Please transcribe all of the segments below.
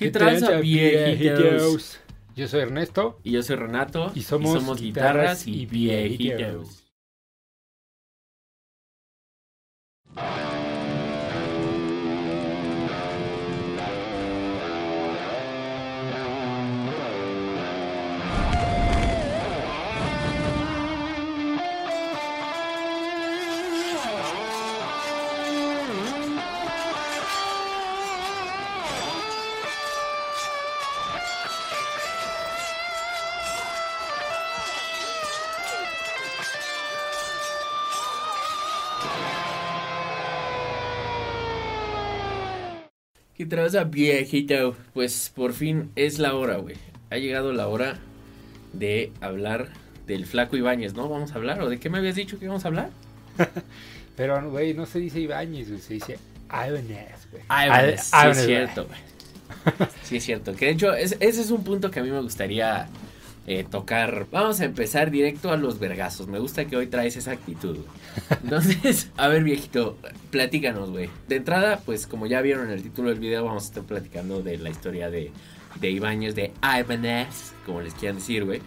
¿Qué tranza, viejitos? Yo soy Ernesto. Y yo soy Renato. Y somos, guitarras y viejitos. ¿Qué tranza, viejito? Pues por fin es la hora, güey. Ha llegado la hora de hablar del flaco Ibáñez, ¿no? ¿Vamos a hablar? ¿O de qué me habías dicho que íbamos a hablar? Pero, güey, no se dice Ibáñez, güey, se dice Ibanez, güey. Ibanez, sí es cierto, güey. Sí es cierto. Que de hecho, es- ese es un punto que a mí me gustaría eh, tocar. Vamos a empezar directo a los vergazos. Me gusta que hoy traes esa actitud, güey. Entonces, a ver, viejito, platícanos, güey. De entrada, pues como ya vieron en el título del video, vamos a estar platicando de la historia de, de Ibáñez, de Ibanez, como les quieran decir, güey.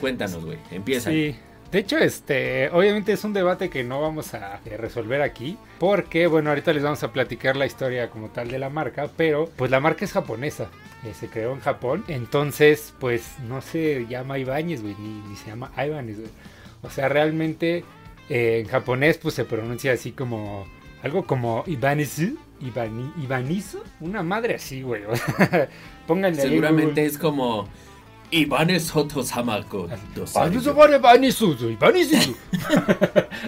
Cuéntanos, güey. Empieza. Sí. De hecho, este, obviamente es un debate que no vamos a resolver aquí, porque, bueno, ahorita les vamos a platicar la historia como tal de la marca, pero, pues la marca es japonesa, eh, se creó en Japón, entonces, pues no se llama Ibáñez, güey, ni, ni se llama Ibanez, güey. O sea, realmente eh, en japonés, pues se pronuncia así como, algo como Ibanezu, Ibani, Ibanizu, una madre así, güey. Pónganle Seguramente es como Ibanez Soto Samako. Ibanezu, vale, Ibanizu, Ibanizu.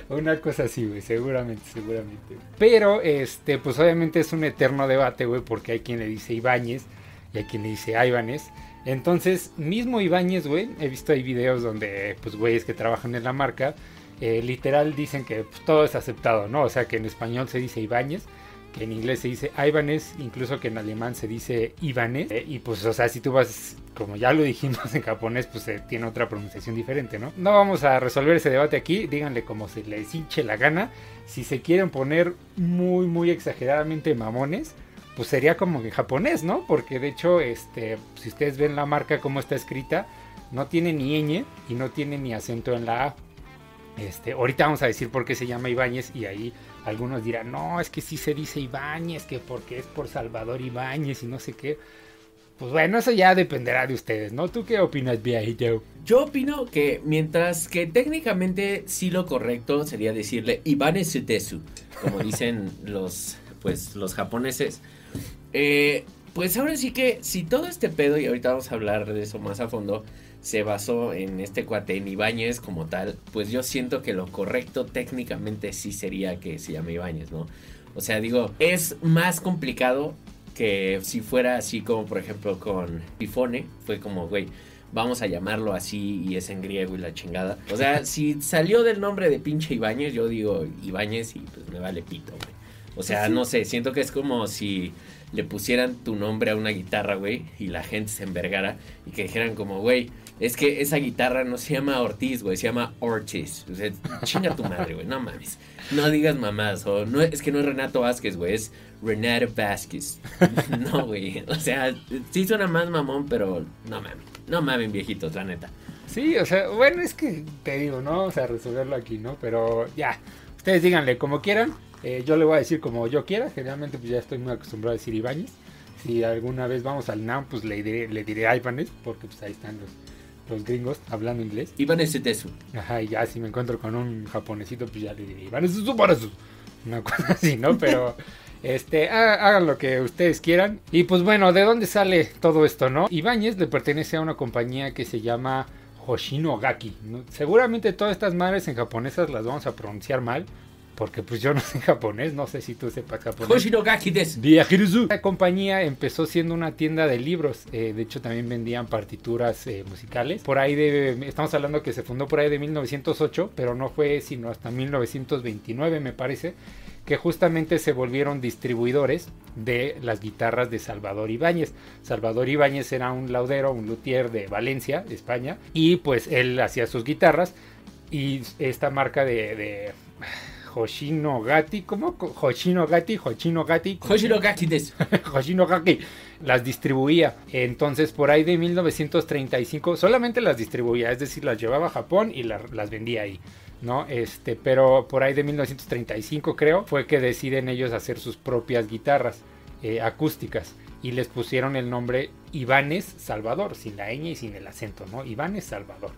Una cosa así, güey, seguramente, seguramente. Pero, este, pues obviamente es un eterno debate, güey, porque hay quien le dice Ibáñez y hay quien le dice Ibanez. Entonces, mismo Ibáñez, güey, he visto ahí videos donde, pues, güeyes que trabajan en la marca, eh, literal dicen que pues, todo es aceptado, ¿no? O sea, que en español se dice Ibáñez, que en inglés se dice Ibanez, incluso que en alemán se dice Ibanez. Eh, y pues, o sea, si tú vas, como ya lo dijimos en japonés, pues eh, tiene otra pronunciación diferente, ¿no? No vamos a resolver ese debate aquí, díganle como se les hinche la gana. Si se quieren poner muy, muy exageradamente mamones, pues sería como en japonés, ¿no? Porque de hecho, este, si ustedes ven la marca como está escrita, no tiene ni ñ y no tiene ni acento en la A. Este, ahorita vamos a decir por qué se llama Ibáñez y ahí algunos dirán, no, es que sí se dice Ibáñez, que porque es por Salvador Ibáñez y no sé qué. Pues bueno, eso ya dependerá de ustedes, ¿no? ¿Tú qué opinas, viejito? Yo opino que mientras que técnicamente sí lo correcto sería decirle Ibanez Sutesu, como dicen los pues los japoneses. Eh, pues ahora sí que si todo este pedo, y ahorita vamos a hablar de eso más a fondo, se basó en este cuate, en Ibáñez como tal, pues yo siento que lo correcto técnicamente sí sería que se llame Ibáñez, ¿no? O sea, digo, es más complicado que si fuera así como por ejemplo con Pifone, fue como, güey, vamos a llamarlo así y es en griego y la chingada. O sea, si salió del nombre de pinche Ibáñez, yo digo Ibáñez y pues me vale pito, güey. O sea, no sé, siento que es como si le pusieran tu nombre a una guitarra, güey, y la gente se envergara y que dijeran como, güey, es que esa guitarra no se llama Ortiz, güey, se llama Ortiz. O sea, chinga tu madre, güey, no mames. No digas mamás, o no, es que no es Renato Vázquez, güey, es Renato Vázquez. No, güey, o sea, sí suena más mamón, pero no mames. No mames, viejitos, la neta. Sí, o sea, bueno, es que te digo, ¿no? O sea, resolverlo aquí, ¿no? Pero ya, ustedes díganle como quieran. Eh, yo le voy a decir como yo quiera. Generalmente, pues ya estoy muy acostumbrado a decir Ibáñez. Si alguna vez vamos al NAM, pues le diré, le diré Ibanez, porque pues ahí están los, los gringos hablando inglés. Iban Tesu. Ajá, y ya si me encuentro con un japonesito, pues ya le diré Ibanez, Ibanez. Una cosa así, ¿no? Pero. Este, ha- hagan lo que ustedes quieran. Y pues bueno, ¿de dónde sale todo esto, no? Ibáñez le pertenece a una compañía que se llama Hoshinogaki. ¿no? Seguramente todas estas madres en japonesas las vamos a pronunciar mal. Porque pues yo no sé japonés, no sé si tú sepas japonés. La compañía empezó siendo una tienda de libros. eh, de hecho, también vendían partituras eh, musicales. Por ahí de. Estamos hablando que se fundó por ahí de 1908, pero no fue sino hasta 1929, me parece. Que justamente se volvieron distribuidores de las guitarras de Salvador Ibáñez. Salvador Ibáñez era un laudero, un luthier de Valencia, España. Y pues él hacía sus guitarras. Y esta marca de. de Hoshinogati, ¿cómo? Hoshinogati, Hoshinogati. Hoshinogati desu. Hoshinogaki las distribuía. Entonces, por ahí de 1935, solamente las distribuía, es decir, las llevaba a Japón y las vendía ahí. ¿no? Este, pero por ahí de 1935 creo, fue que deciden ellos hacer sus propias guitarras eh, acústicas y les pusieron el nombre Ivanes Salvador, sin la ñ y sin el acento, ¿no? Ivanes Salvador.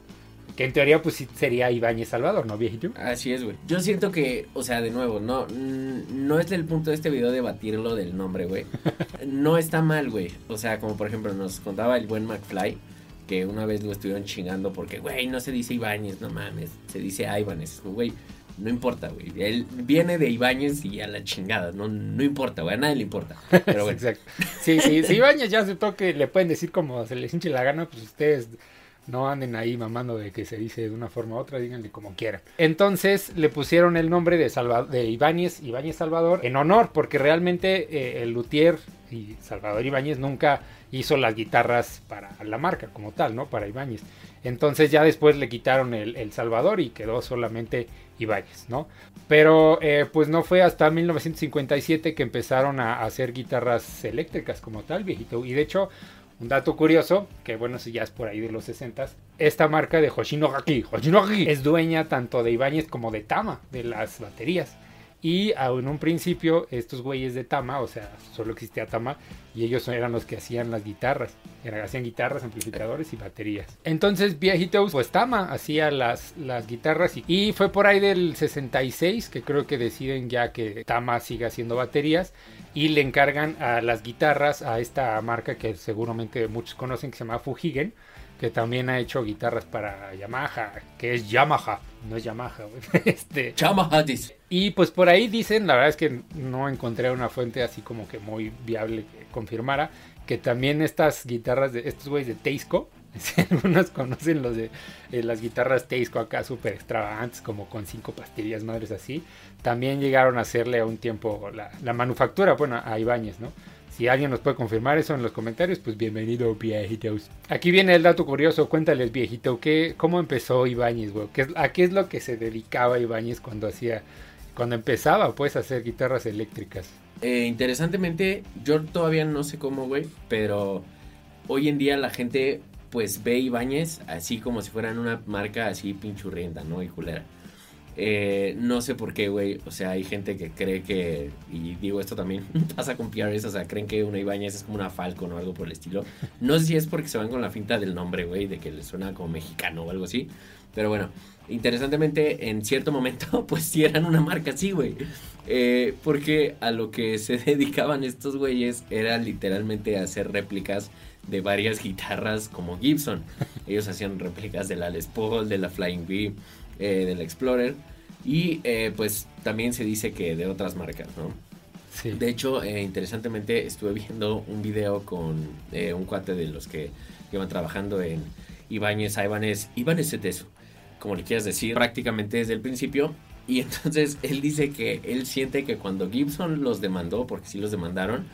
Que en teoría pues sí sería Ibáñez Salvador, ¿no, viejito? Así es, güey. Yo siento que, o sea, de nuevo, no, no es el punto de este video debatirlo del nombre, güey. no está mal, güey. O sea, como por ejemplo nos contaba el buen McFly, que una vez lo estuvieron chingando porque, güey, no se dice Ibáñez, no mames, se dice Ibanez, güey. No importa, güey. Él viene de Ibáñez y a la chingada. No, no importa, güey. A nadie le importa. Pero bueno. Exacto. Sí, sí. Si Ibáñez ya aceptó que le pueden decir como se les hinche la gana, pues ustedes no anden ahí mamando de que se dice de una forma u otra, díganle como quieran. Entonces le pusieron el nombre de, de Ibáñez, Ibáñez Salvador, en honor, porque realmente eh, el luthier y Salvador Ibáñez nunca hizo las guitarras para la marca como tal, ¿no? Para Ibáñez. Entonces ya después le quitaron el, Salvador y quedó solamente Ibáñez, ¿no? Pero eh, pues no fue hasta 1957 que empezaron a hacer guitarras eléctricas como tal, viejito. Y de hecho, un dato curioso, que bueno, si ya es por ahí de los 60 esta marca de Hoshinogaki, Hoshinogaki es dueña tanto de Ibáñez como de Tama, de las baterías. Y en un principio estos güeyes de Tama, o sea, solo existía Tama, y ellos eran los que hacían las guitarras. hacían guitarras, amplificadores y baterías. Entonces viejitos, pues Tama hacía las, las guitarras y, y, fue por ahí del 66 que creo que deciden ya que Tama siga haciendo baterías y le encargan a las guitarras a esta marca que seguramente muchos conocen que se llama Fujigen que también ha hecho guitarras para Yamaha, que es Yamaha, no es Yamaha, este Yamaha dice. Y pues por ahí dicen, la verdad es que no encontré una fuente así como que muy viable que confirmara que también estas guitarras de estos güeyes de Teisco, si algunos conocen los de eh, las guitarras Teisco acá súper extravagantes, como con cinco pastillas madres así, también llegaron a hacerle a un tiempo la, manufactura, bueno, a Ibáñez, ¿no? Si alguien nos puede confirmar eso en los comentarios, pues bienvenido, viejitos. Aquí viene el dato curioso, cuéntales, viejito, ¿qué, ¿cómo empezó Ibáñez, güey? ¿A qué es lo que se dedicaba Ibáñez cuando hacía, cuando empezaba, pues, a hacer guitarras eléctricas? Eh, interesantemente, yo todavía no sé cómo, güey, pero hoy en día la gente, pues, ve Ibáñez así como si fueran una marca así pinchurrienta, ¿no? Y culera. Eh, no sé por qué, güey. O sea, hay gente que cree que. Y digo, esto también pasa con PRS. O sea, creen que una Ibáñez es como una Falcon o algo por el estilo. No sé si es porque se van con la finta del nombre, güey, de que le suena como mexicano o algo así. Pero bueno, interesantemente, en cierto momento, pues sí eran una marca así, güey. Eh, porque a lo que se dedicaban estos güeyes era literalmente hacer réplicas de varias guitarras como Gibson. Ellos hacían réplicas de la Les Paul, de la Flying V eh, del Explorer. Y eh, pues también se dice que de otras marcas, ¿no? Sí. De hecho, eh, interesantemente estuve viendo un video con un cuate de los que llevan trabajando en Ibáñez, Ibanez, Ibáñez Ceteso, como le quieras decir, prácticamente desde el principio. Y entonces él dice que él siente que cuando Gibson los demandó, porque sí los demandaron,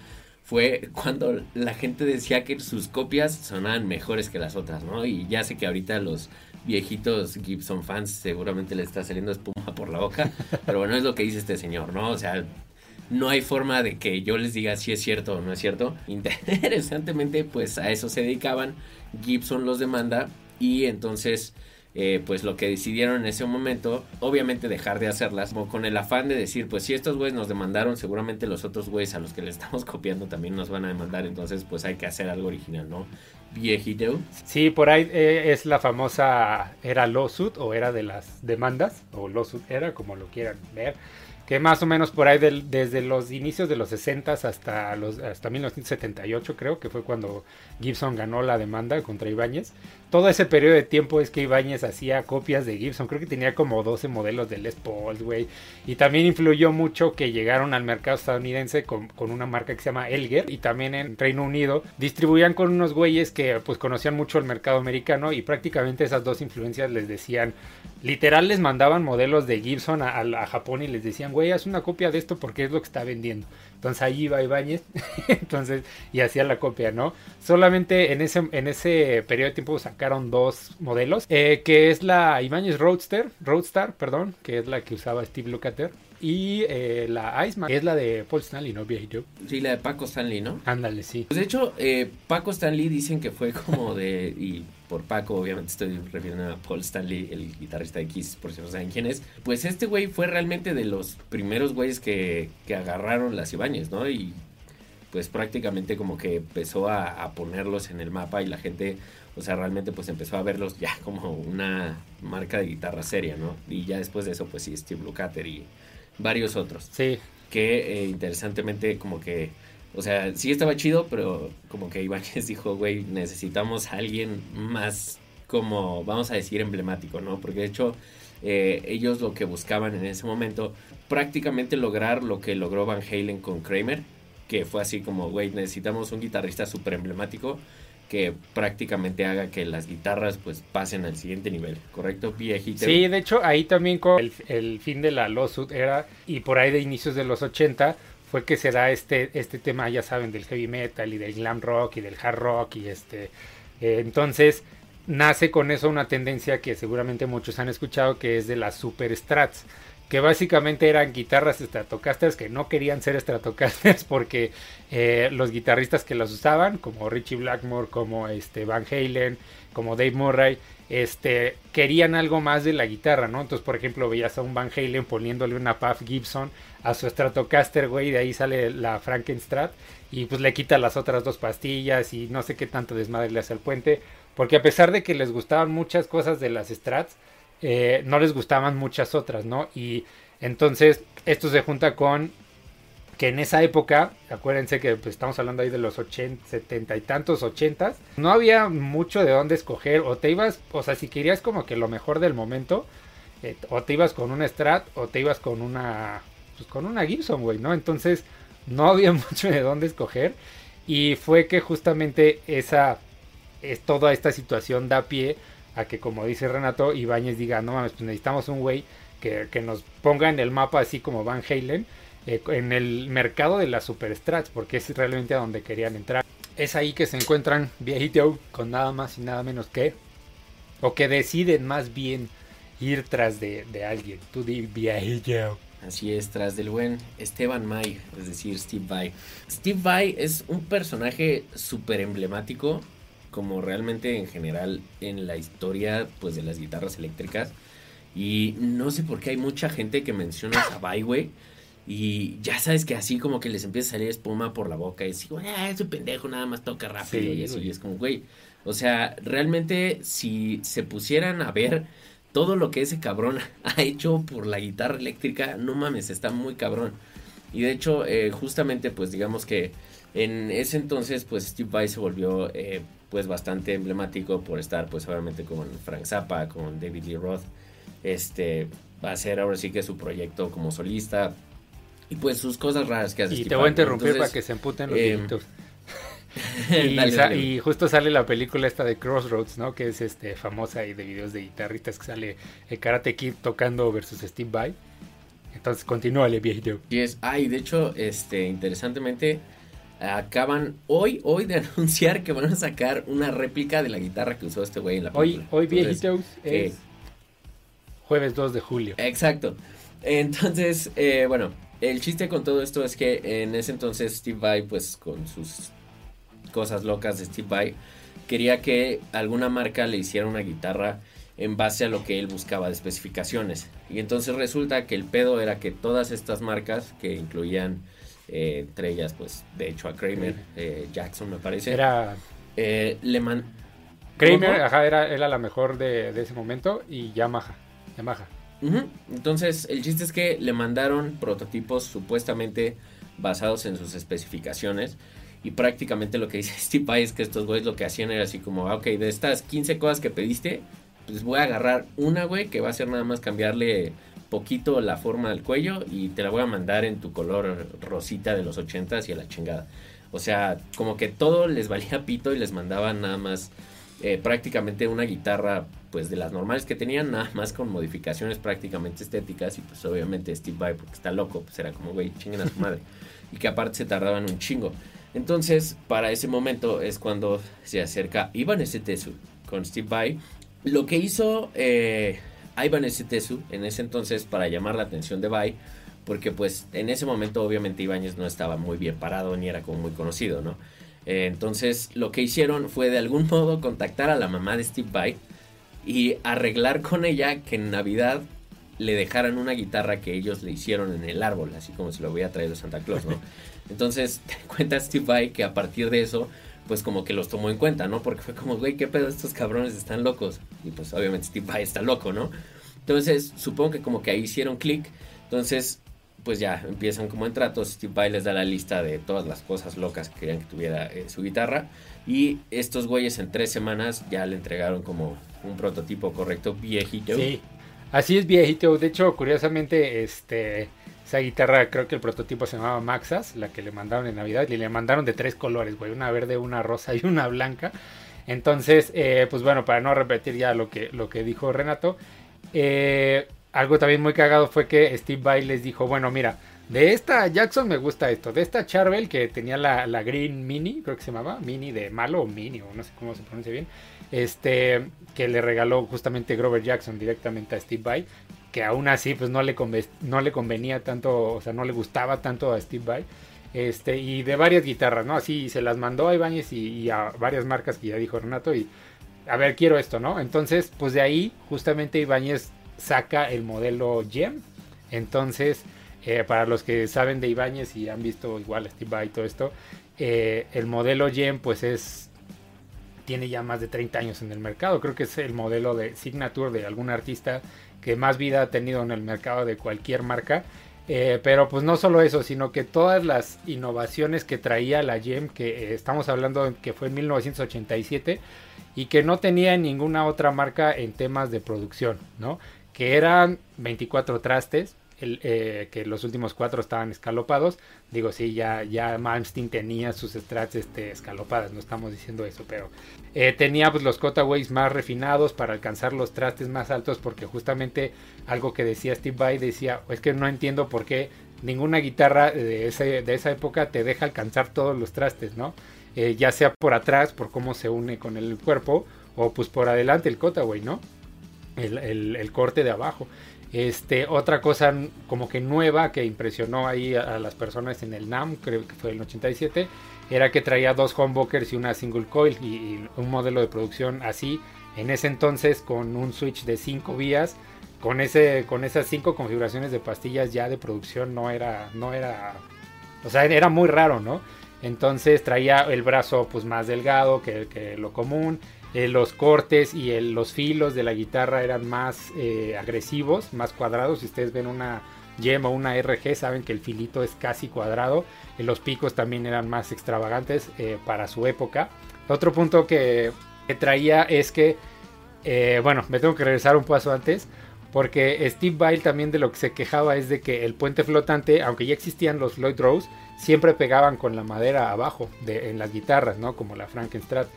fue cuando la gente decía que sus copias sonaban mejores que las otras, ¿no? Y ya sé que ahorita los viejitos Gibson fans seguramente le está saliendo espuma por la boca, pero bueno, es lo que dice este señor, ¿no? O sea, no hay forma de que yo les diga si es cierto o no es cierto. Interesantemente, pues a eso se dedicaban, Gibson los demanda y entonces... Eh, pues lo que decidieron en ese momento, obviamente dejar de hacerlas, con el afán de decir, pues si estos güeyes nos demandaron, seguramente los otros güeyes a los que le estamos copiando también nos van a demandar, entonces pues hay que hacer algo original, ¿no? viejito. Sí, por ahí eh, es la famosa era lawsuit o era de las demandas, o lawsuit era, como lo quieran ver que más o menos por ahí desde los inicios de los 60 hasta hasta 1978 creo que fue cuando Gibson ganó la demanda contra Ibáñez. Todo ese periodo de tiempo es que Ibáñez hacía copias de Gibson, creo que tenía como 12 modelos de Les Paul, güey. Y también influyó mucho que llegaron al mercado estadounidense con, una marca que se llama Elger y también en Reino Unido distribuían con unos güeyes que pues conocían mucho el mercado americano y prácticamente esas dos influencias les decían Literal les mandaban modelos de Gibson a, Japón y les decían, güey, haz una copia de esto porque es lo que está vendiendo. Entonces ahí iba Ibáñez, entonces, y hacía la copia, ¿no? Solamente en ese, en ese periodo de tiempo sacaron dos modelos, eh, que es la Ibáñez Roadster, Roadstar, perdón, que es la que usaba Steve Lukather y eh, la Iceman, es la de Paul Stanley, ¿no? Viejito. Sí, la de Paco Stanley, ¿no? Ándale, sí. Pues de hecho, eh, Paco Stanley dicen que fue como de, y por Paco obviamente estoy refiriendo a Paul Stanley, el guitarrista de Kiss, por si no saben quién es, pues este güey fue realmente de los primeros güeyes que, que agarraron las Ibáñez, ¿no? Y pues prácticamente como que empezó a, a ponerlos en el mapa y la gente o sea, realmente pues empezó a verlos ya como una marca de guitarra seria, ¿no? Y ya después de eso, pues sí, Steve Lukather y varios otros. Sí. Que eh, interesantemente como que, o sea, sí estaba chido, pero como que Ibáñez dijo, güey, necesitamos a alguien más como, vamos a decir, emblemático, ¿no? Porque de hecho, eh, ellos lo que buscaban en ese momento, prácticamente lograr lo que logró Van Halen con Kramer, que fue así como, güey, necesitamos un guitarrista súper emblemático que prácticamente haga que las guitarras pues pasen al siguiente nivel, ¿correcto? Viejito. Sí, de hecho ahí también con el, el, fin de la lawsuit era, y por ahí de inicios de los 80, fue que se da este, este tema, ya saben, del heavy metal y del glam rock y del hard rock y este... Eh, entonces nace con eso una tendencia que seguramente muchos han escuchado que es de las super strats que básicamente eran guitarras Stratocasters que no querían ser Stratocasters porque eh, los guitarristas que las usaban, como Richie Blackmore, como este Van Halen, como Dave Murray, este, querían algo más de la guitarra, ¿no? Entonces, por ejemplo, veías a un Van Halen poniéndole una Puff Gibson a su Stratocaster, güey, de ahí sale la Frankenstrat y pues le quita las otras dos pastillas y no sé qué tanto desmadre le hace al puente, porque a pesar de que les gustaban muchas cosas de las Strats, eh, no les gustaban muchas otras, ¿no? Y entonces esto se junta con que en esa época, acuérdense que pues, estamos hablando ahí de los 80, 70 y tantos 80, no había mucho de dónde escoger, o te ibas, o sea, si querías como que lo mejor del momento, eh, o te ibas con una Strat, o te ibas con una, pues con una Gibson, güey, ¿no? Entonces no había mucho de dónde escoger, y fue que justamente esa, es, toda esta situación da pie a que como dice Renato, Ibáñez diga, no mames, pues necesitamos un güey que, que, nos ponga en el mapa así como Van Halen, eh, en el mercado de las superstrats, porque es realmente a donde querían entrar. Es ahí que se encuentran viejito con nada más y nada menos que, o que deciden más bien ir tras de, de alguien. Tú di viejito. Así es, tras del buen Esteban May, es decir, Steve Vai. Steve Vai es un personaje súper emblemático como realmente en general en la historia pues de las guitarras eléctricas y no sé por qué hay mucha gente que menciona a Byway y ya sabes que así como que les empieza a salir espuma por la boca y digo, ah, ese pendejo nada más toca rápido y eso y es como, güey, o sea, realmente si se pusieran a ver todo lo que ese cabrón ha hecho por la guitarra eléctrica, no mames, está muy cabrón. Y de hecho, eh, justamente pues digamos que en ese entonces pues Steve Vai se volvió eh, pues bastante emblemático por estar pues obviamente con Frank Zappa, con David Lee Roth. Este va a ser ahora sí que su proyecto como solista y pues sus cosas raras que hace. Y te voy a interrumpir para que se emputen los eh, y, dale, dale. y, justo sale la película esta de Crossroads, ¿no? Que es este famosa y de videos de guitarristas que sale el Karate Kid tocando versus Steve Vai. Entonces continúa el viejito. Y es, ay, de hecho, este, interesantemente, acaban hoy, hoy de anunciar que van a sacar una réplica de la guitarra que usó este güey en la película. Hoy, hoy viejitos, es jueves 2 de julio. Exacto. Entonces, eh, bueno, el chiste con todo esto es que en ese entonces Steve Vai, pues con sus cosas locas de Steve Vai, quería que alguna marca le hiciera una guitarra en base a lo que él buscaba de especificaciones. Y entonces resulta que el pedo era que todas estas marcas, que incluían eh, entre ellas, pues, de hecho a Kramer, eh, Jackson me parece. Era... Eh, Le Man... Kramer, ajá, era, era la mejor de, de, ese momento y Yamaha. Yamaha. Uh -huh. Entonces, el chiste es que le mandaron prototipos supuestamente basados en sus especificaciones. Y prácticamente lo que dice Steve es que estos güeyes lo que hacían era así como, ah, ok, de estas 15 cosas que pediste, pues voy a agarrar una, güey, que va a ser nada más cambiarle poquito la forma del cuello y te la voy a mandar en tu color rosita de los ochentas y a la chingada. O sea, como que todo les valía pito y les mandaban nada más eh, prácticamente una guitarra pues de las normales que tenían, nada más con modificaciones prácticamente estéticas y pues obviamente Steve Vai porque está loco, pues era como güey, chinguen a su madre. y que aparte se tardaban un chingo. Entonces, para ese momento es cuando se acerca Ivan Tesu con Steve Vai. Lo que hizo eh, Ivan Tesu en ese entonces para llamar la atención de Vai porque pues en ese momento obviamente Ibáñez no estaba muy bien parado ni era como muy conocido, ¿no? Eh, entonces lo que hicieron fue de algún modo contactar a la mamá de Steve Vai y arreglar con ella que en Navidad le dejaran una guitarra que ellos le hicieron en el árbol, así como se lo había traído Santa Claus, ¿no? Entonces te cuenta Steve Vai que a partir de eso pues como que los tomó en cuenta, ¿no? Porque fue como, güey, ¿qué pedo? Estos cabrones están locos. Y pues obviamente Steve Vai está loco, ¿no? Entonces supongo que como que ahí hicieron clic. Entonces pues ya empiezan como en tratos. Steve Vai les da la lista de todas las cosas locas que querían que tuviera eh, su guitarra. Y estos güeyes en tres semanas ya le entregaron como un prototipo correcto viejito. Sí, así es viejito. De hecho, curiosamente, este, esa guitarra, creo que el prototipo se llamaba Maxas, la que le mandaron en Navidad. Y le mandaron de tres colores, güey. Una verde, una rosa y una blanca. Entonces, eh, pues bueno, para no repetir ya lo que, lo que dijo Renato. Eh, algo también muy cagado fue que Steve Vai les dijo, bueno, mira, de esta Jackson me gusta esto, de esta Charvel que tenía la, la, Green Mini, creo que se llamaba, Mini de malo o Mini, o no sé cómo se pronuncia bien, este, que le regaló justamente Grover Jackson directamente a Steve Vai, que aún así pues no le, no le convenía tanto, o sea, no le gustaba tanto a Steve Vai, este, y de varias guitarras, ¿no? Así se las mandó a Ibáñez y, a varias marcas que ya dijo Renato y a ver, quiero esto, ¿no? Entonces, pues de ahí justamente Ibáñez saca el modelo Gem. Entonces, eh, para los que saben de Ibáñez y han visto igual Steve y todo esto, eh, el modelo Gem pues es tiene ya más de 30 años en el mercado. Creo que es el modelo de signature de algún artista que más vida ha tenido en el mercado de cualquier marca. Eh, pero pues no solo eso, sino que todas las innovaciones que traía la Gem, que estamos hablando que fue en 1987 y que no tenía ninguna otra marca en temas de producción, ¿no? que eran 24 trastes, eh, que los últimos cuatro estaban escalopados. Digo, sí, ya, ya Malmsteen tenía sus strats este, escalopadas, no estamos diciendo eso, pero eh, tenía pues, los cutaways más refinados para alcanzar los trastes más altos, porque justamente algo que decía Steve Vai decía, es que no entiendo por qué ninguna guitarra de, de esa época te deja alcanzar todos los trastes, ¿no? Eh, ya sea por atrás, por cómo se une con el cuerpo, o pues por adelante el cutaway, ¿no? el, corte de abajo. Este, otra cosa como que nueva que impresionó ahí a, las personas en el NAM, creo que fue el 87, era que traía dos humbuckers y una single coil y, un modelo de producción así en ese entonces con un switch de 5 vías, con ese con esas cinco configuraciones de pastillas ya de producción no era no era o sea, era muy raro, ¿no? Entonces traía el brazo pues más delgado que, que lo común, eh, los cortes y los filos de la guitarra eran más eh, agresivos, más cuadrados. Si ustedes ven una Gem o una RG, saben que el filito es casi cuadrado. Y los picos también eran más extravagantes eh, para su época. Otro punto que, traía es que, bueno, me tengo que regresar un paso antes. Porque Steve Vai también de lo que se quejaba es de que el puente flotante, aunque ya existían los Lloyd Rose, siempre pegaban con la madera abajo de, en las guitarras, ¿no? Como la Frankenstrat.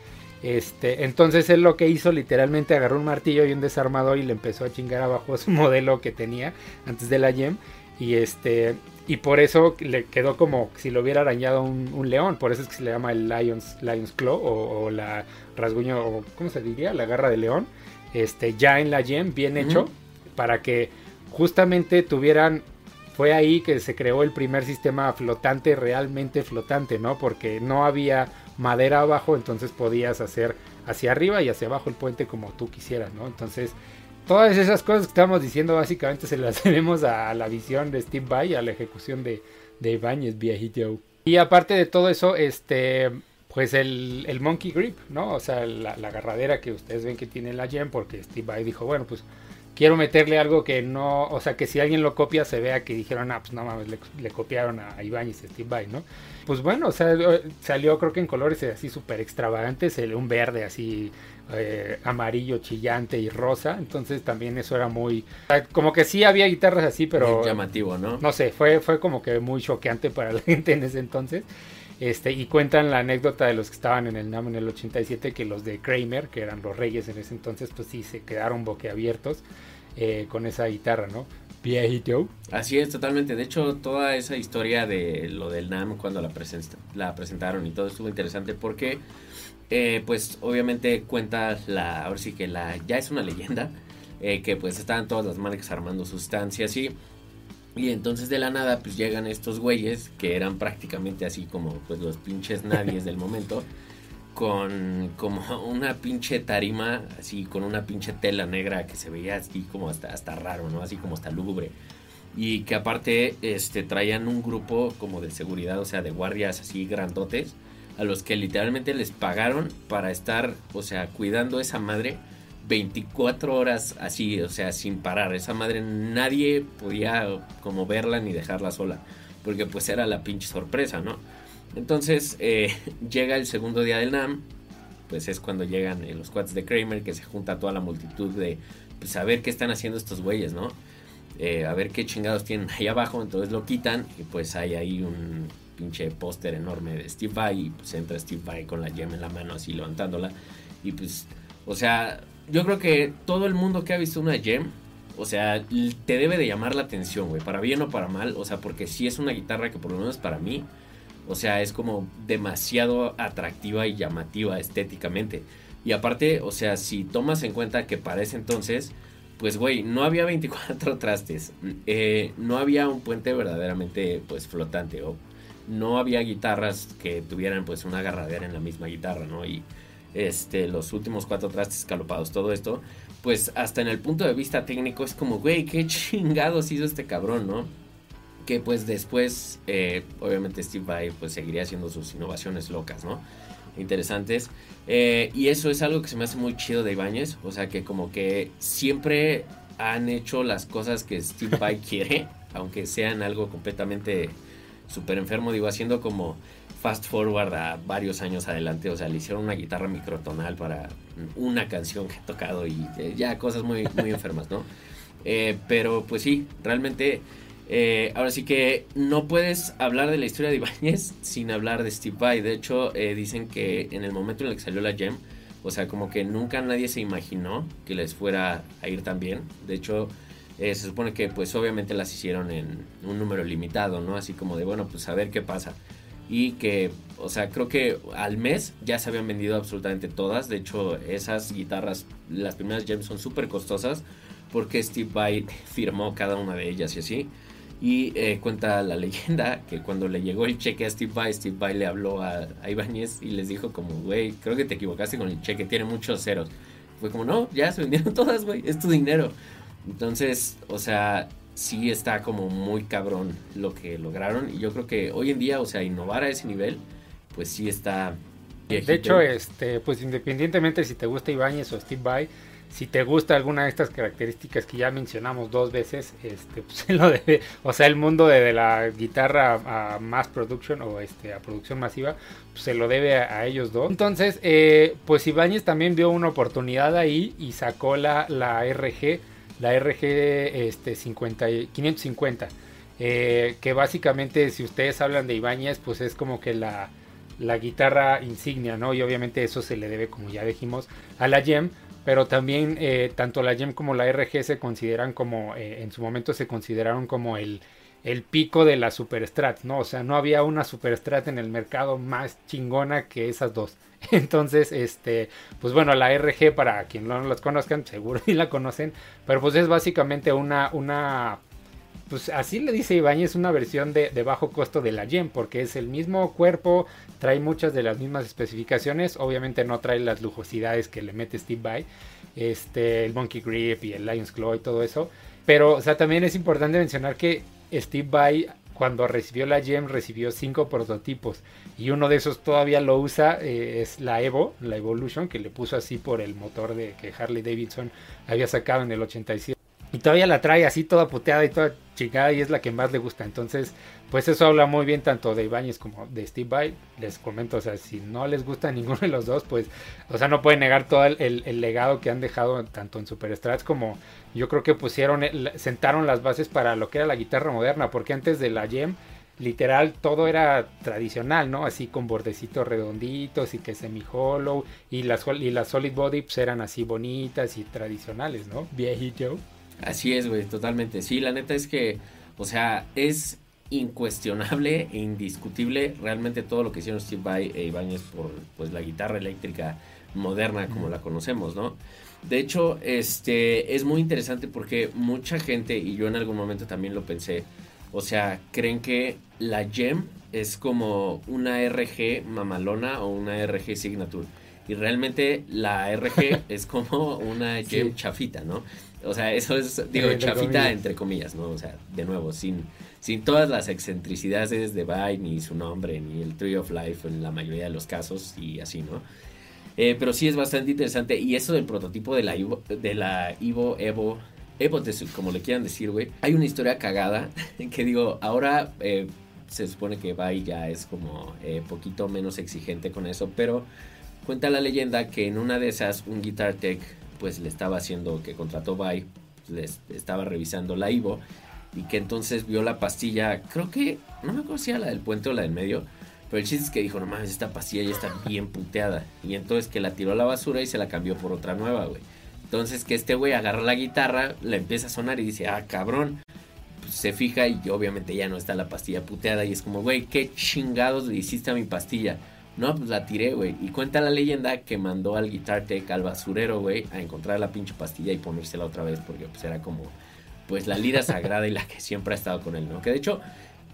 Este, entonces él lo que hizo literalmente agarró un martillo y un desarmador y le empezó a chingar abajo su modelo que tenía antes de la Gem y este y por eso le quedó como si lo hubiera arañado un, león, por eso es que se le llama el Lions, Lions Claw o, la rasguño o cómo se diría, la garra de león, este ya en la Gem bien hecho para que justamente tuvieran fue ahí que se creó el primer sistema flotante realmente flotante, ¿no? Porque no había madera abajo, entonces podías hacer hacia arriba y hacia abajo el puente como tú quisieras, ¿no? Entonces, todas esas cosas que estamos diciendo básicamente se las debemos a, la visión de Steve Vai, a la ejecución de, de Ibáñez viejito. Y aparte de todo eso, este, pues el, el monkey grip, ¿no? O sea, la, la, agarradera que ustedes ven que tiene la Gem, porque Steve Vai dijo, bueno, pues quiero meterle algo que no, o sea, que si alguien lo copia se vea que dijeron, ah, pues no mames, le, copiaron a Ibáñez y Steve Vai, ¿no? Pues bueno, o sea, eh, salió creo que en colores así súper extravagantes, un verde así eh, amarillo chillante y rosa, entonces también eso era muy, como que sí había guitarras así, pero... Muy llamativo, ¿no? No sé, fue, fue como que muy choqueante para la gente en ese entonces. Este, y cuentan la anécdota de los que estaban en el NAM en el 87, que los de Kramer, que eran los reyes en ese entonces, pues sí, se quedaron boquiabiertos eh, con esa guitarra, ¿no? Viejito. Así es, totalmente. De hecho, toda esa historia de lo del NAM cuando la, la presentaron y todo estuvo interesante porque, eh, pues, obviamente cuenta la, ahora sí que la, ya es una leyenda, eh, que pues estaban todas las marcas armando sustancias y Y entonces de la nada pues llegan estos güeyes que eran prácticamente así como pues los pinches nadies del momento con como una pinche tarima así con una pinche tela negra que se veía así como hasta hasta raro, ¿no? Así como hasta lúgubre. Y que aparte este traían un grupo como de seguridad, o sea, de guardias así grandotes a los que literalmente les pagaron para estar, o sea, cuidando esa madre 24 horas así, o sea, sin parar. Esa madre nadie podía como verla ni dejarla sola, porque pues era la pinche sorpresa, ¿no? Entonces eh, llega el segundo día del NAM, pues es cuando llegan eh, los cuates de Kramer, que se junta toda la multitud de, pues a ver qué están haciendo estos güeyes, ¿no? Eh, a ver qué chingados tienen ahí abajo, entonces lo quitan y pues hay ahí un pinche póster enorme de Steve Vai y pues entra Steve Vai con la gem en la mano así levantándola y pues, o sea, yo creo que todo el mundo que ha visto una gem, o sea, te debe de llamar la atención, güey, para bien o para mal, o sea, porque si es una guitarra que por lo menos para mí, o sea, es como demasiado atractiva y llamativa estéticamente. Y aparte, o sea, si tomas en cuenta que para ese entonces, pues, güey, no había 24 trastes, eh, no había un puente verdaderamente, pues, flotante, o no había guitarras que tuvieran, pues, una agarradera en la misma guitarra, ¿no? Y este, los últimos cuatro trastes escalopados, todo esto, pues hasta en el punto de vista técnico es como, güey, qué chingados hizo este cabrón, ¿no? Que pues después, eh, obviamente Steve Vai pues seguiría haciendo sus innovaciones locas, ¿no? Interesantes. Eh, y eso es algo que se me hace muy chido de Ibáñez, o sea que como que siempre han hecho las cosas que Steve Vai quiere, aunque sean algo completamente súper enfermo, digo, haciendo como fast forward a varios años adelante, o sea, le hicieron una guitarra microtonal para una canción que he tocado y eh, ya cosas muy, muy enfermas, ¿no? Eh, pero pues sí, realmente, eh, ahora sí que no puedes hablar de la historia de Ibáñez sin hablar de Steve Vai. De hecho, dicen que en el momento en el que salió la Gem, o sea, como que nunca nadie se imaginó que les fuera a ir tan bien. De hecho, se supone que pues obviamente las hicieron en un número limitado, ¿no? Así como de, bueno, pues a ver qué pasa y que, o sea, creo que al mes ya se habían vendido absolutamente todas. De hecho, esas guitarras, las primeras gems son súper costosas porque Steve Vai firmó cada una de ellas y así. Y eh, cuenta la leyenda que cuando le llegó el cheque a Steve Vai, Steve Vai le habló a, a Ibáñez y les dijo como, güey, creo que te equivocaste con el cheque, tiene muchos ceros. Fue como, no, ya se vendieron todas, güey, es tu dinero. Entonces, o sea, sí está como muy cabrón lo que lograron. Y yo creo que hoy en día, o sea, innovar a ese nivel, pues sí está. De hecho, este, pues independientemente si te gusta Ibáñez o Steve Vai, si te gusta alguna de estas características que ya mencionamos dos veces, este, pues lo debe, o sea, el mundo de, la guitarra a, mass production o este, a producción masiva, pues se lo debe a, ellos dos. Entonces, eh, pues Ibáñez también vio una oportunidad ahí y sacó la, la RG la RG este, 50, 550. Eh, que básicamente si ustedes hablan de Ibáñez, pues es como que la, la guitarra insignia, ¿no? Y obviamente eso se le debe, como ya dijimos, a la Gem, pero también eh, tanto la Gem como la RG se consideran como, eh, en su momento se consideraron como el, el pico de la Superstrat, ¿no? O sea, no había una Superstrat en el mercado más chingona que esas dos. Entonces, este, pues bueno, la RG, para quien no las conozcan, seguro ni la conocen, pero pues es básicamente una, una, pues así le dice Ibáñez, una versión de, bajo costo de la Gem, porque es el mismo cuerpo, trae muchas de las mismas especificaciones, obviamente no trae las lujosidades que le mete Steve Vai, este, el Monkey Grip y el Lion's Claw y todo eso, pero, o sea, también es importante mencionar que Steve Vai cuando recibió la GEM recibió cinco prototipos. Y uno de esos todavía lo usa eh, es la Evo, la Evolution que le puso así por el motor de que Harley Davidson había sacado en el 87 y todavía la trae así toda puteada y toda chingada y es la que más le gusta. Entonces, pues eso habla muy bien tanto de Ibáñez como de Steve Vai. Les comento, o sea, si no les gusta ninguno de los dos, pues, o sea, no pueden negar todo el, legado que han dejado tanto en Superstrats como yo creo que pusieron, sentaron las bases para lo que era la guitarra moderna, porque antes de la Gem, literal, todo era tradicional, ¿no? Así con bordecitos redonditos y que semi-hollow y las, y las solid body pues, eran así bonitas y tradicionales, ¿no? Viejito. Así es, güey, totalmente. Sí, la neta es que, o sea, es incuestionable e indiscutible realmente todo lo que hicieron Steve Vai e Ibáñez por pues la guitarra eléctrica moderna como la conocemos, ¿no? De hecho, este es muy interesante porque mucha gente y yo en algún momento también lo pensé, o sea, creen que la Gem es como una RG mamalona o una RG Signature y realmente la RG es como una Gem chafita, ¿no? O sea, eso es, digo, chafita entre comillas, ¿no? O sea, de nuevo, sin, sin todas las excentricidades de Vai, ni su nombre, ni el Tree of Life en la mayoría de los casos y así, ¿no? Eh, pero sí es bastante interesante. Y eso del prototipo de la Ivo, de la Ivo Evo, Evo, como le quieran decir, güey. Hay una historia cagada que digo, ahora eh, se supone que Vai ya es como eh, poquito menos exigente con eso, pero cuenta la leyenda que en una de esas un Guitar Tech pues le estaba haciendo que contrató Vai, les estaba revisando la Ivo y que entonces vio la pastilla, creo que no me acuerdo si era la del puente o la del medio, pero el chiste es que dijo, no mames, esta pastilla ya está bien puteada. Y entonces que la tiró a la basura y se la cambió por otra nueva, güey. Entonces que este güey agarra la guitarra, la empieza a sonar y dice, ah, cabrón. Pues se fija y obviamente ya no está la pastilla puteada. Y es como, güey, ¿qué chingados le hiciste a mi pastilla? No, pues la tiré, güey. Y cuenta la leyenda que mandó al Guitar Tech, al basurero, güey, a encontrar la pinche pastilla y ponérsela otra vez. Porque pues era como, pues la lira sagrada y la que siempre ha estado con él, ¿no? Que de hecho,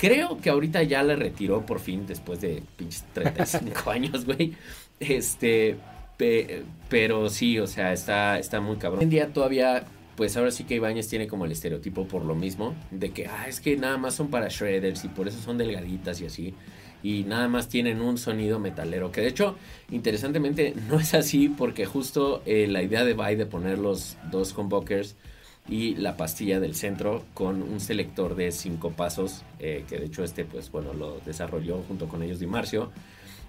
Creo que ahorita ya le retiró por fin después de pinches 35 años, güey. Este, pero sí, o sea, está, está muy cabrón. Hoy en día todavía, pues ahora sí que Ibáñez tiene como el estereotipo por lo mismo, de que, ah, es que nada más son para shredders y por eso son delgaditas y así. Y nada más tienen un sonido metalero. Que de hecho, interesantemente, no es así porque justo eh, la idea de Vai de poner los dos humbuckers y la pastilla del centro con un selector de cinco pasos, eh, que de hecho este pues bueno lo desarrolló junto con ellos Di Marcio,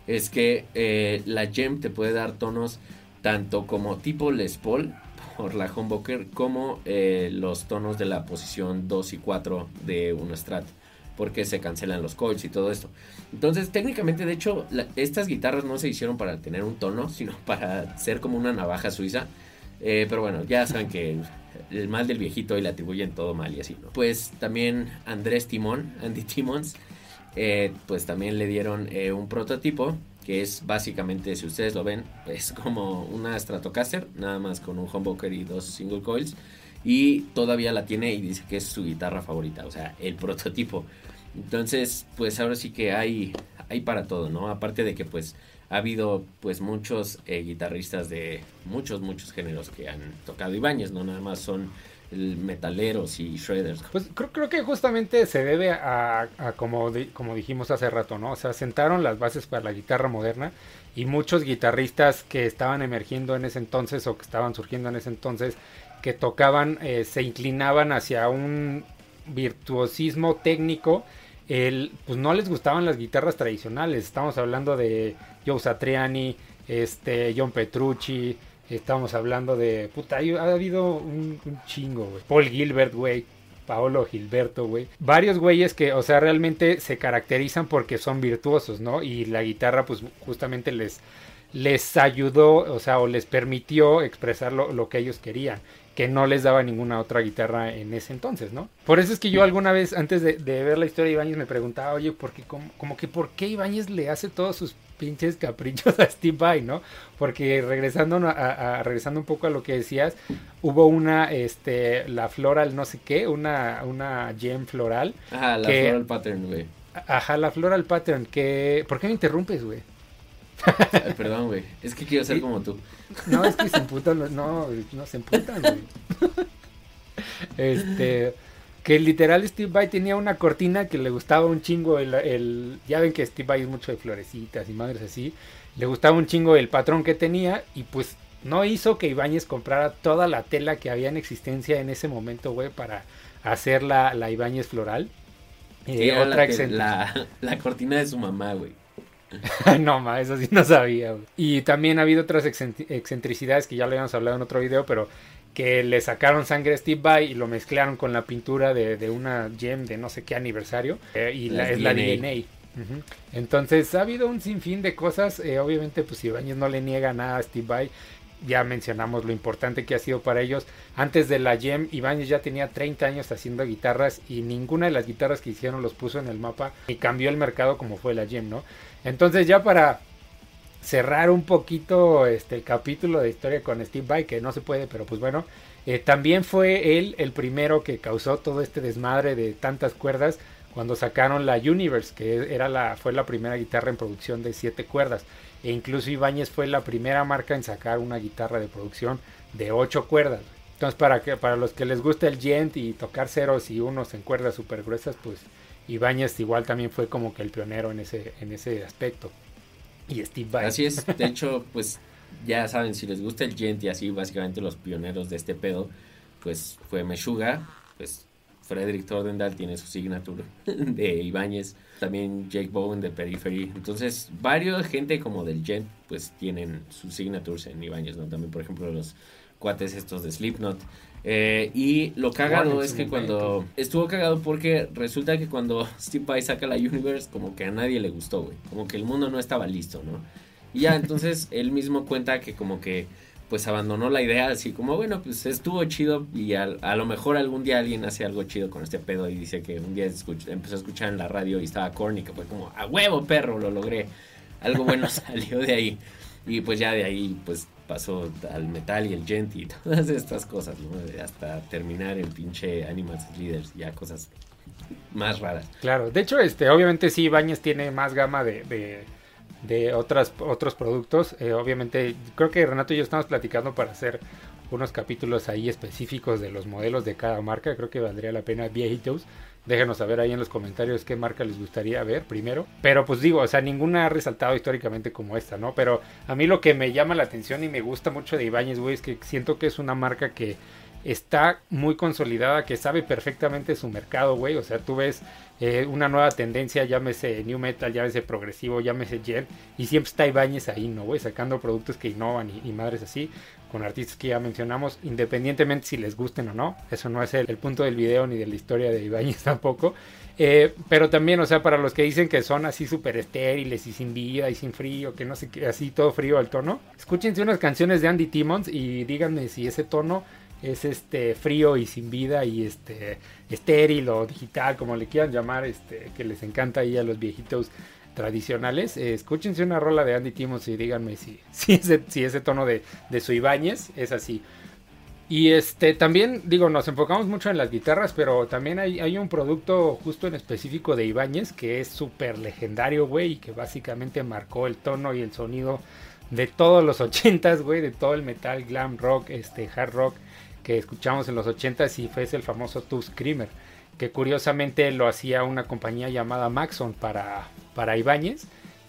es que eh, la gem te puede dar tonos tanto como tipo Les Paul por la humbucker como eh, los tonos de la posición 2 y 4 de un Strat porque se cancelan los coils y todo esto. Entonces, técnicamente, de hecho, estas guitarras no se hicieron para tener un tono, sino para ser como una navaja suiza. pero bueno, ya saben que el mal del viejito y le atribuyen todo mal y así, ¿no? Pues también Andrés Timón, Andy Timons, eh, pues también le dieron eh, un prototipo que es básicamente, si ustedes lo ven, es como una Stratocaster, nada más con un humbucker y dos single coils. Y todavía la tiene y dice que es su guitarra favorita, o sea, el prototipo. Entonces, pues ahora sí que hay, hay para todo, ¿no? Aparte de que pues ha habido pues muchos eh, guitarristas de muchos, muchos géneros que han tocado Ibáñez, no nada más son metaleros y shredders. Pues creo, creo que justamente se debe a, como, como dijimos hace rato, ¿no? O sea, sentaron las bases para la guitarra moderna y muchos guitarristas que estaban emergiendo en ese entonces o que estaban surgiendo en ese entonces, que tocaban, eh, se inclinaban hacia un virtuosismo técnico el, pues no les gustaban las guitarras tradicionales. Estamos hablando de Joe Satriani, este, John Petrucci, estamos hablando de. Puta, ha habido un, chingo, güey. Paul Gilbert, güey. Paolo Gilberto, güey. Varios güeyes que, o sea, realmente se caracterizan porque son virtuosos, ¿no? Y la guitarra, pues justamente les, les ayudó, o sea, o les permitió expresar lo, lo que ellos querían que no les daba ninguna otra guitarra en ese entonces, ¿no? Por eso es que yo alguna vez, antes de, ver la historia de Ibáñez, me preguntaba, oye, ¿por qué, como, que por qué Ibáñez le hace todos sus pinches caprichos a Steve Vai, ¿no? Porque regresando a, regresando un poco a lo que decías, hubo una, este, la floral no sé qué, una, una gem floral. Ajá, la floral pattern, güey. Ajá, la floral pattern, que... ¿Por qué me interrumpes, güey? perdón, güey. Es que quiero ser como tú. No, es que se emputan, no, no se emputan, güey. Este, que literal Steve Vai tenía una cortina que le gustaba un chingo el, ya ven que Steve Vai es mucho de florecitas y madres así, le gustaba un chingo el patrón que tenía y pues no hizo que Ibáñez comprara toda la tela que había en existencia en ese momento, güey, para hacer la, la Ibáñez floral. Eh, otra la, la cortina de su mamá, güey. no, ma, eso sí no sabía. Y también ha habido otras excentricidades que ya le habíamos hablado en otro video, pero que le sacaron sangre a Steve Vai y lo mezclaron con la pintura de, una gem de no sé qué aniversario. Eh, y la, es la DNA. Entonces ha habido un sinfín de cosas. Eh, obviamente, pues Ibáñez no le niega nada a Steve Vai. Ya mencionamos lo importante que ha sido para ellos. Antes de la Gem, Ibáñez ya tenía 30 años haciendo guitarras y ninguna de las guitarras que hicieron los puso en el mapa y cambió el mercado como fue la Gem, ¿no? Entonces ya para cerrar un poquito este el capítulo de historia con Steve Vai, que no se puede, pero pues bueno, eh, también fue él el primero que causó todo este desmadre de tantas cuerdas cuando sacaron la Universe, que era la, fue la primera guitarra en producción de siete cuerdas. E incluso Ibáñez fue la primera marca en sacar una guitarra de producción de ocho cuerdas. Entonces, para, que, para los que les gusta el gent y tocar ceros y unos en cuerdas súper gruesas, pues Ibáñez igual también fue como que el pionero en ese, en ese aspecto. Y Steve Vai. Así es, de hecho, pues ya saben, si les gusta el gent y así, básicamente los pioneros de este pedo, pues fue Meshuga, pues Frederick Tordendal tiene su signature de Ibáñez, también Jake Bowen de Periphery. Entonces, varios gente como del Gent, pues tienen sus signatures en Ibáñez, ¿no? También, por ejemplo, los cuates estos de Slipknot. Eh, y lo cagado es que cuando estuvo cagado porque resulta que cuando Steve Vai saca la Universe, como que a nadie le gustó, güey. Como que el mundo no estaba listo, ¿no? Y ya, entonces él mismo cuenta que como que pues abandonó la idea así como, bueno, pues estuvo chido y a, lo mejor algún día alguien hace algo chido con este pedo y dice que un día empezó a escuchar en la radio y estaba corny, que fue como, a huevo perro, lo logré. Algo bueno salió de ahí. Y pues ya de ahí pues pasó al metal y el gent y todas estas cosas, ¿no? Hasta terminar en pinche Animals Leaders, ya cosas más raras. Claro, de hecho, este, obviamente sí, Bañes tiene más gama de otras, otros productos. Eh, obviamente, creo que Renato y yo estamos platicando para hacer unos capítulos ahí específicos de los modelos de cada marca. Creo que valdría la pena viejitos. Déjenos saber ahí en los comentarios qué marca les gustaría ver primero. Pero pues digo, o sea, ninguna ha resaltado históricamente como esta, ¿no? Pero a mí lo que me llama la atención y me gusta mucho de Ibáñez, güey, es que siento que es una marca que está muy consolidada, que sabe perfectamente su mercado, güey. O sea, tú ves eh, una nueva tendencia, llámese New Metal, llámese Progresivo, llámese Gen, y siempre está Ibáñez ahí, ¿no, güey? Sacando productos que innovan y, madres así, con artistas que ya mencionamos, independientemente si les gusten o no. Eso no es el, punto del video ni de la historia de Ibáñez tampoco. Eh, pero también, o sea, para los que dicen que son así súper estériles y sin vida y sin frío, que no sé qué, así todo frío al tono, escúchense unas canciones de Andy Timmons y díganme si ese tono es este frío y sin vida y este estéril o digital, como le quieran llamar, este que les encanta ahí a los viejitos tradicionales. Eh, escúchense una rola de Andy Timmons y díganme si, si, ese, si ese tono de, de su Ibáñez es así. Y este también, digo, nos enfocamos mucho en las guitarras, pero también hay, hay un producto justo en específico de Ibáñez que es súper legendario, güey, y que básicamente marcó el tono y el sonido de todos los ochentas, güey, de todo el metal, glam rock, este, hard rock que escuchamos en los 80 y fue el famoso Tube Screamer, que curiosamente lo hacía una compañía llamada Maxon para, para Ibáñez.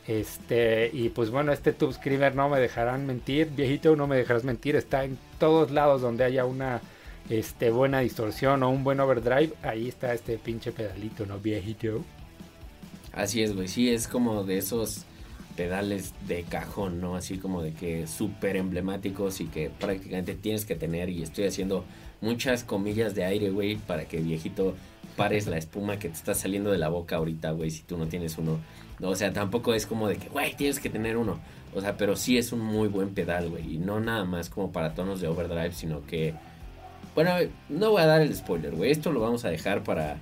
Este, y pues bueno, este Tube Screamer no me dejarán mentir, viejito, no me dejarás mentir, está en todos lados donde haya una este, buena distorsión o un buen overdrive, ahí está este pinche pedalito, ¿no, viejito? Así es, güey, sí, es como de esos pedales de cajón, ¿no? Así como de que súper emblemáticos y que prácticamente tienes que tener. Y estoy haciendo muchas comillas de aire, güey, para que viejito pares la espuma que te está saliendo de la boca ahorita, güey, si tú no tienes uno. o sea, tampoco es como de que, güey, tienes que tener uno. O sea, pero sí es un muy buen pedal, güey. Y no nada más como para tonos de overdrive, sino que... Bueno, no voy a dar el spoiler, güey. Esto lo vamos a dejar para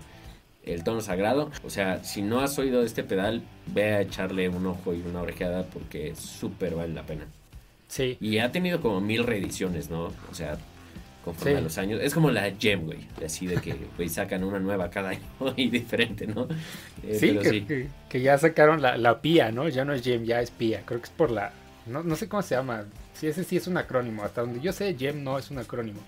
el tono sagrado. O sea, si no has oído este pedal, ve a echarle un ojo y una orejeada porque súper vale la pena. Sí. Y ha tenido como mil reediciones, ¿no? O sea, conforme a los años. Es como la Gem, güey. Así de que, güey, sacan una nueva cada año y diferente, ¿no? Eh, sí, que, Que, ya sacaron la, la PIA, ¿no? Ya no es Gem, ya es PIA. Creo que es por la... No, no sé cómo se llama. Sí, ese sí es un acrónimo. Hasta donde yo sé, Gem no es un acrónimo.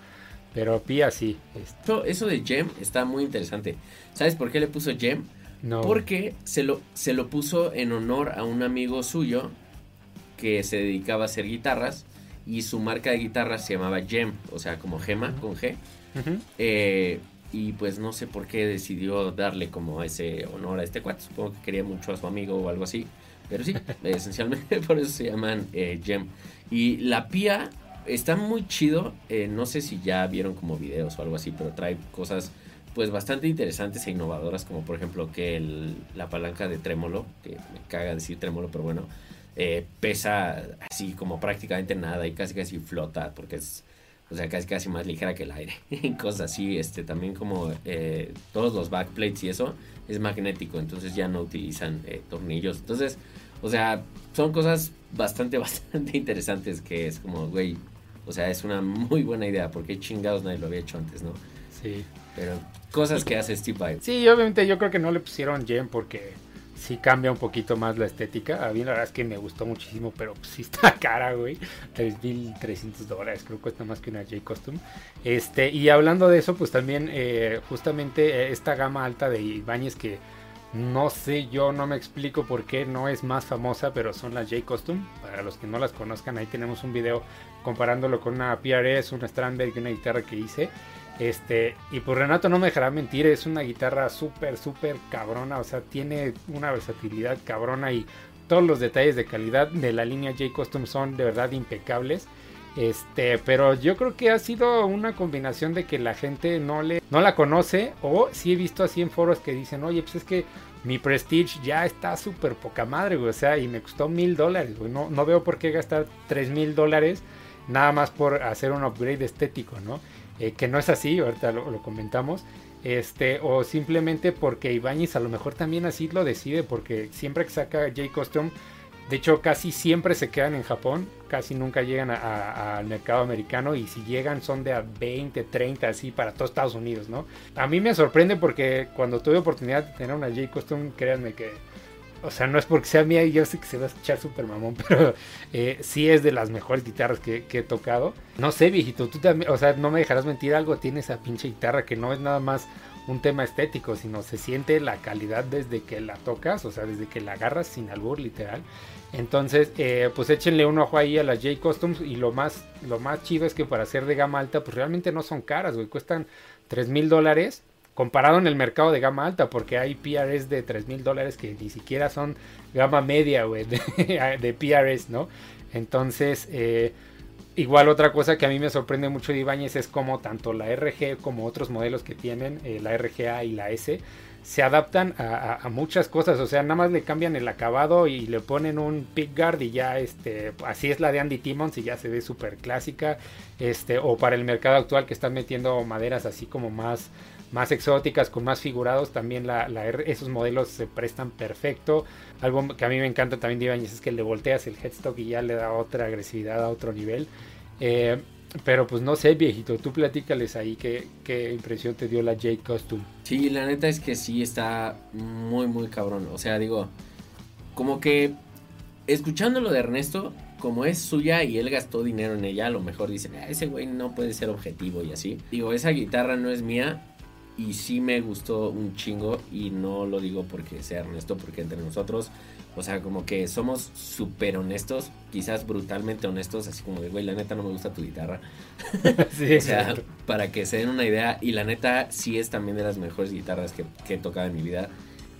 Pero Pia sí. Esto, eso de Gem está muy interesante. ¿Sabes por qué le puso Gem? No. Porque se lo, se lo puso en honor a un amigo suyo que se dedicaba a hacer guitarras y su marca de guitarras se llamaba Gem, o sea, como gema con G. Eh, y pues no sé por qué decidió darle como ese honor a este cuate. Supongo que quería mucho a su amigo o algo así. Pero sí, esencialmente por eso se llaman eh, Gem. Y la Pia está muy chido. Eh, no sé si ya vieron como videos o algo así, pero trae cosas pues bastante interesantes e innovadoras, como por ejemplo que la palanca de trémolo, que me caga decir trémolo, pero bueno, eh, pesa así como prácticamente nada y casi casi flota porque es o sea casi casi más ligera que el aire cosas así este también como eh, todos los backplates y eso es magnético entonces ya no utilizan eh, tornillos entonces o sea son cosas bastante bastante interesantes que es como güey o sea es una muy buena idea porque chingados nadie lo había hecho antes no sí pero cosas que hace Steve Vai sí obviamente yo creo que no le pusieron Jen porque sí cambia un poquito más la estética. A mí la verdad es que me gustó muchísimo, pero pues, sí está cara, güey. 3.300 dólares, creo que cuesta más que una J-Costume. Este, y hablando de eso, pues también eh, justamente eh, esta gama alta de Ibáñez que no sé, yo no me explico por qué no es más famosa, pero son las J-Costume. Para los que no las conozcan, ahí tenemos un video comparándolo con una PRS, una Strandberg y una guitarra que hice. Este, y pues Renato no me dejará mentir, es una guitarra súper, súper cabrona, o sea, tiene una versatilidad cabrona y todos los detalles de calidad de la línea J Custom son de verdad impecables. Este, pero yo creo que ha sido una combinación de que la gente no le no la conoce o sí he visto así en foros que dicen, "Oye, pues es que mi Prestige ya está súper poca madre, o sea, y me costó mil dólares, no, no veo por qué gastar tres mil dólares nada más por hacer un upgrade estético, ¿no? Eh, que no es así, ahorita lo, comentamos, este, o simplemente porque Ibáñez a lo mejor también así lo decide, porque siempre que saca J Custom, de hecho casi siempre se quedan en Japón, casi nunca llegan al mercado americano y si llegan son de a 20, 30, así para todos Estados Unidos, ¿no? A mí me sorprende porque cuando tuve oportunidad de tener una J Custom, créanme que o sea, no es porque sea mía y yo sé que se va a echar súper mamón, pero eh, sí es de las mejores guitarras que, he tocado. No sé, viejito, tú también, o sea, no me dejarás mentir, algo tiene esa pinche guitarra que no es nada más un tema estético, sino se siente la calidad desde que la tocas, o sea, desde que la agarras sin albur, literal. Entonces, eh, pues échenle un ojo ahí a las J Customs y lo más, lo más chido es que para ser de gama alta, pues realmente no son caras, güey, cuestan 3 mil dólares comparado en el mercado de gama alta, porque hay PRS de 3 mil dólares que ni siquiera son gama media, güey, de, PRS, ¿no? Entonces, eh, igual otra cosa que a mí me sorprende mucho de Ibáñez es como tanto la RG como otros modelos que tienen, eh, la RGA y la S, se adaptan a, muchas cosas, o sea, nada más le cambian el acabado y le ponen un pickguard y ya, este, así es la de Andy Timmons y ya se ve súper clásica, este, o para el mercado actual que están metiendo maderas así como más más exóticas, con más figurados, también esos modelos se prestan perfecto. Algo que a mí me encanta también de Ibañez es que le volteas el headstock y ya le da otra agresividad a otro nivel. Eh, pero pues no sé, viejito, tú platícales ahí qué, qué impresión te dio la Jade Costume. Sí, la neta es que sí está muy, muy cabrón. O sea, digo, como que escuchando lo de Ernesto, como es suya y él gastó dinero en ella, a lo mejor dicen, ah, ese güey no puede ser objetivo y así. Digo, esa guitarra no es mía, y sí me gustó un chingo y no lo digo porque sea honesto, porque entre nosotros, o sea, como que somos súper honestos, quizás brutalmente honestos, así como de, güey, la neta no me gusta tu guitarra. sí, o sea, para que se den una idea, y la neta sí es también de las mejores guitarras que, que he tocado en mi vida.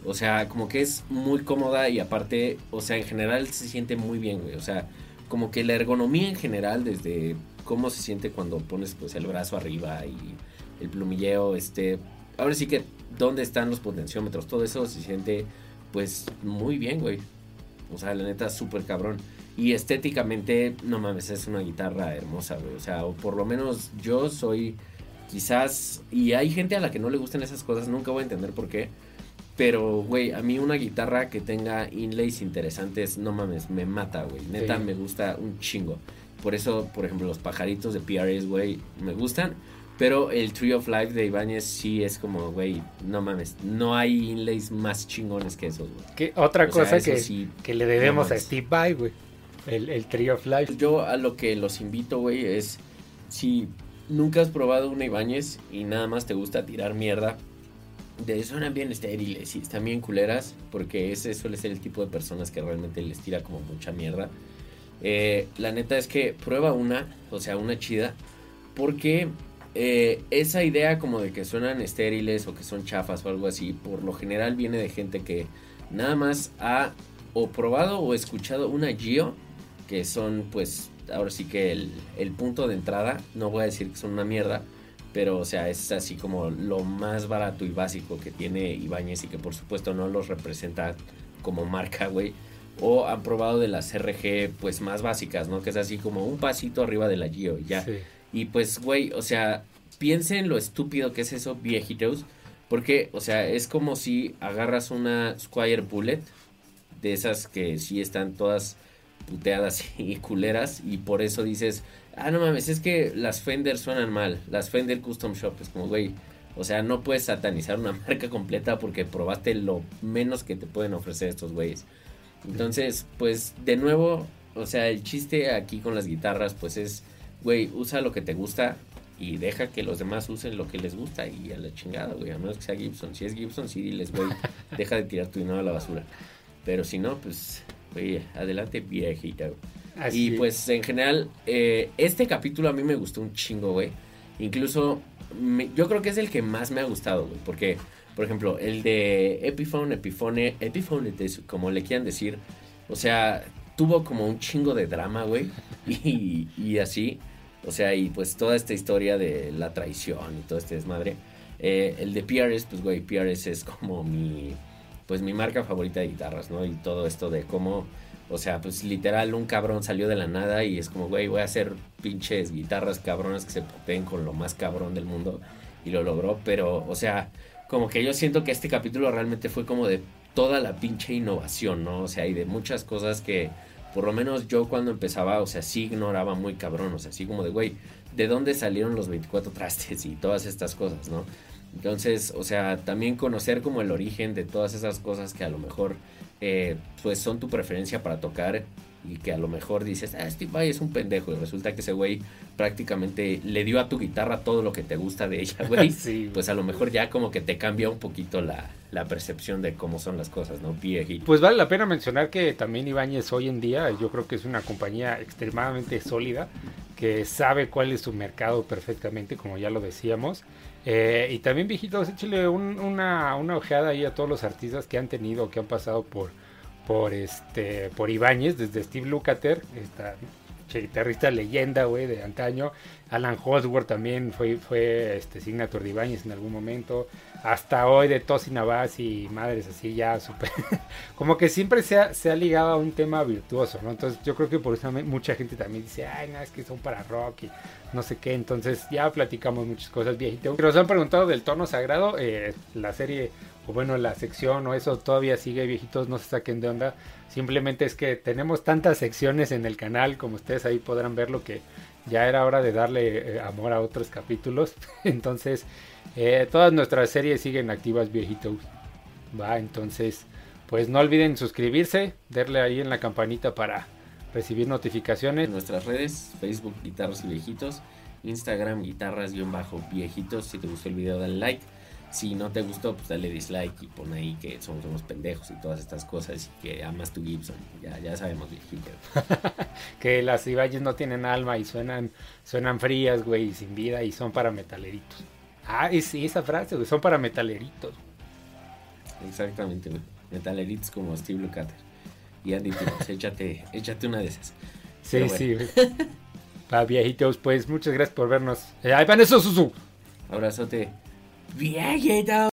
O sea, como que es muy cómoda y aparte, o sea, en general se siente muy bien, güey. O sea, como que la ergonomía en general, desde cómo se siente cuando pones pues el brazo arriba y el plumilleo, este, ahora sí que dónde están los potenciómetros, todo eso se siente pues muy bien, güey. O sea, la neta, súper cabrón. Y estéticamente, no mames, es una guitarra hermosa, güey. O sea, o por lo menos yo soy quizás, y hay gente a la que no le gustan esas cosas, nunca voy a entender por qué. Pero, güey, a mí una guitarra que tenga inlays interesantes, no mames, me mata, güey. Neta, me gusta un chingo. Por eso, por ejemplo, los pajaritos de PRS, güey, me gustan. Pero el Tree of Life de Ibáñez sí es como, güey, no mames, no hay inlays más chingones que esos, güey. ¿Qué otra cosa que, que le debemos a Steve Vai, güey? El, el Tree of Life. Yo a lo que los invito, güey, es si nunca has probado una Ibáñez y nada más te gusta tirar mierda, de suenan bien estériles y están bien culeras, porque ese suele ser el tipo de personas que realmente les tira como mucha mierda. Eh, la neta es que prueba una, o sea, una chida, porque eh, esa idea como de que suenan estériles o que son chafas o algo así, por lo general viene de gente que nada más ha o probado o escuchado una Gio, que son pues ahora sí que el, el punto de entrada, no voy a decir que son una mierda, pero o sea, es así como lo más barato y básico que tiene Ibáñez y que por supuesto no los representa como marca, güey. o han probado de las RG pues más básicas, ¿no? Que es así como un pasito arriba de la Gio ya. Y pues, güey, o sea, piensen lo estúpido que es eso, viejitos. Porque, o sea, es como si agarras una Squire Bullet, de esas que sí están todas puteadas y culeras, y por eso dices, ah, no mames, es que las Fender suenan mal, las Fender Custom Shop, es como, güey, o sea, no puedes satanizar una marca completa porque probaste lo menos que te pueden ofrecer estos güeyes. Entonces, pues de nuevo, o sea, el chiste aquí con las guitarras, pues es, güey, usa lo que te gusta y deja que los demás usen lo que les gusta y a la chingada, güey, a menos que sea Gibson. Si es Gibson, sí diles, güey, deja de tirar tu dinero a la basura. Pero si no, pues, güey, adelante viejita, y pues en general, eh, este capítulo a mí me gustó un chingo, güey. Incluso, yo creo que es el que más me ha gustado, güey, porque por ejemplo, el de Epiphone, Epiphone, Epiphone, como le quieran decir. O sea, tuvo como un chingo de drama, güey. Y, y, así. O sea, y pues toda esta historia de la traición y todo este desmadre. Eh, el de PRS, pues, güey, PRS es como mi. Pues mi marca favorita de guitarras, ¿no? Y todo esto de cómo. O sea, pues literal, un cabrón salió de la nada y es como, güey, voy a hacer pinches guitarras cabronas que se poten con lo más cabrón del mundo. Y lo logró, pero, o sea, como que yo siento que este capítulo realmente fue como de toda la pinche innovación, ¿no? O sea, y de muchas cosas que por lo menos yo cuando empezaba, o sea, sí ignoraba muy cabrón, o sea, así como de, güey, ¿de dónde salieron los 24 trastes y todas estas cosas, ¿no? Entonces, o sea, también conocer como el origen de todas esas cosas que a lo mejor, eh, pues son tu preferencia para tocar y que a lo mejor dices, ah, Steve Vai es un pendejo y resulta que ese güey prácticamente le dio a tu guitarra todo lo que te gusta de ella, güey. sí, pues a lo mejor ya como que te cambia un poquito la, la percepción de cómo son las cosas, ¿no? Viejito. Pues vale la pena mencionar que también Ibáñez hoy en día yo creo que es una compañía extremadamente sólida que sabe cuál es su mercado perfectamente, como ya lo decíamos. Eh, y también, viejitos, échale una, una ojeada ahí a todos los artistas que han tenido, que han pasado por por este por Ibáñez, desde Steve Lukather, esta guitarrista leyenda, güey, de antaño. Alan Hosworth también fue, fue este, signature de Ibáñez en algún momento. Hasta hoy de Tosi Navas y madres así ya súper... como que siempre se ha, se ha ligado a un tema virtuoso, ¿no? Entonces yo creo que por eso mucha gente también dice, ay, no, es que son para rock y no sé qué. Entonces ya platicamos muchas cosas viejitas. Pero nos han preguntado del tono sagrado. Eh, la serie o bueno, la sección o eso todavía sigue viejitos, no se saquen de onda. Simplemente es que tenemos tantas secciones en el canal, como ustedes ahí podrán verlo, que ya era hora de darle eh, amor a otros capítulos. Entonces, eh, todas nuestras series siguen activas viejitos. Va, entonces, pues no olviden suscribirse, darle ahí en la campanita para recibir notificaciones. Nuestras redes, Facebook Guitarras y Viejitos, Instagram Guitarras-Viejitos. Si te gustó el video, dale like si no te gustó, pues dale dislike y pon ahí que somos unos pendejos y todas estas cosas y que amas tu Gibson. Ya, ya sabemos, viejito. que las Ibayes no tienen alma y suenan, suenan frías, güey, sin vida y son para metaleritos. Ah, sí, esa frase, güey, son para metaleritos. Exactamente, güey. Metaleritos como Steve Lukather. Y Andy pues, échate, échate una de esas. Sí, sí, güey. Viejitos, pues muchas gracias por vernos. Eh, ¡Ay, van eso, Susu! Abrazote. Viejito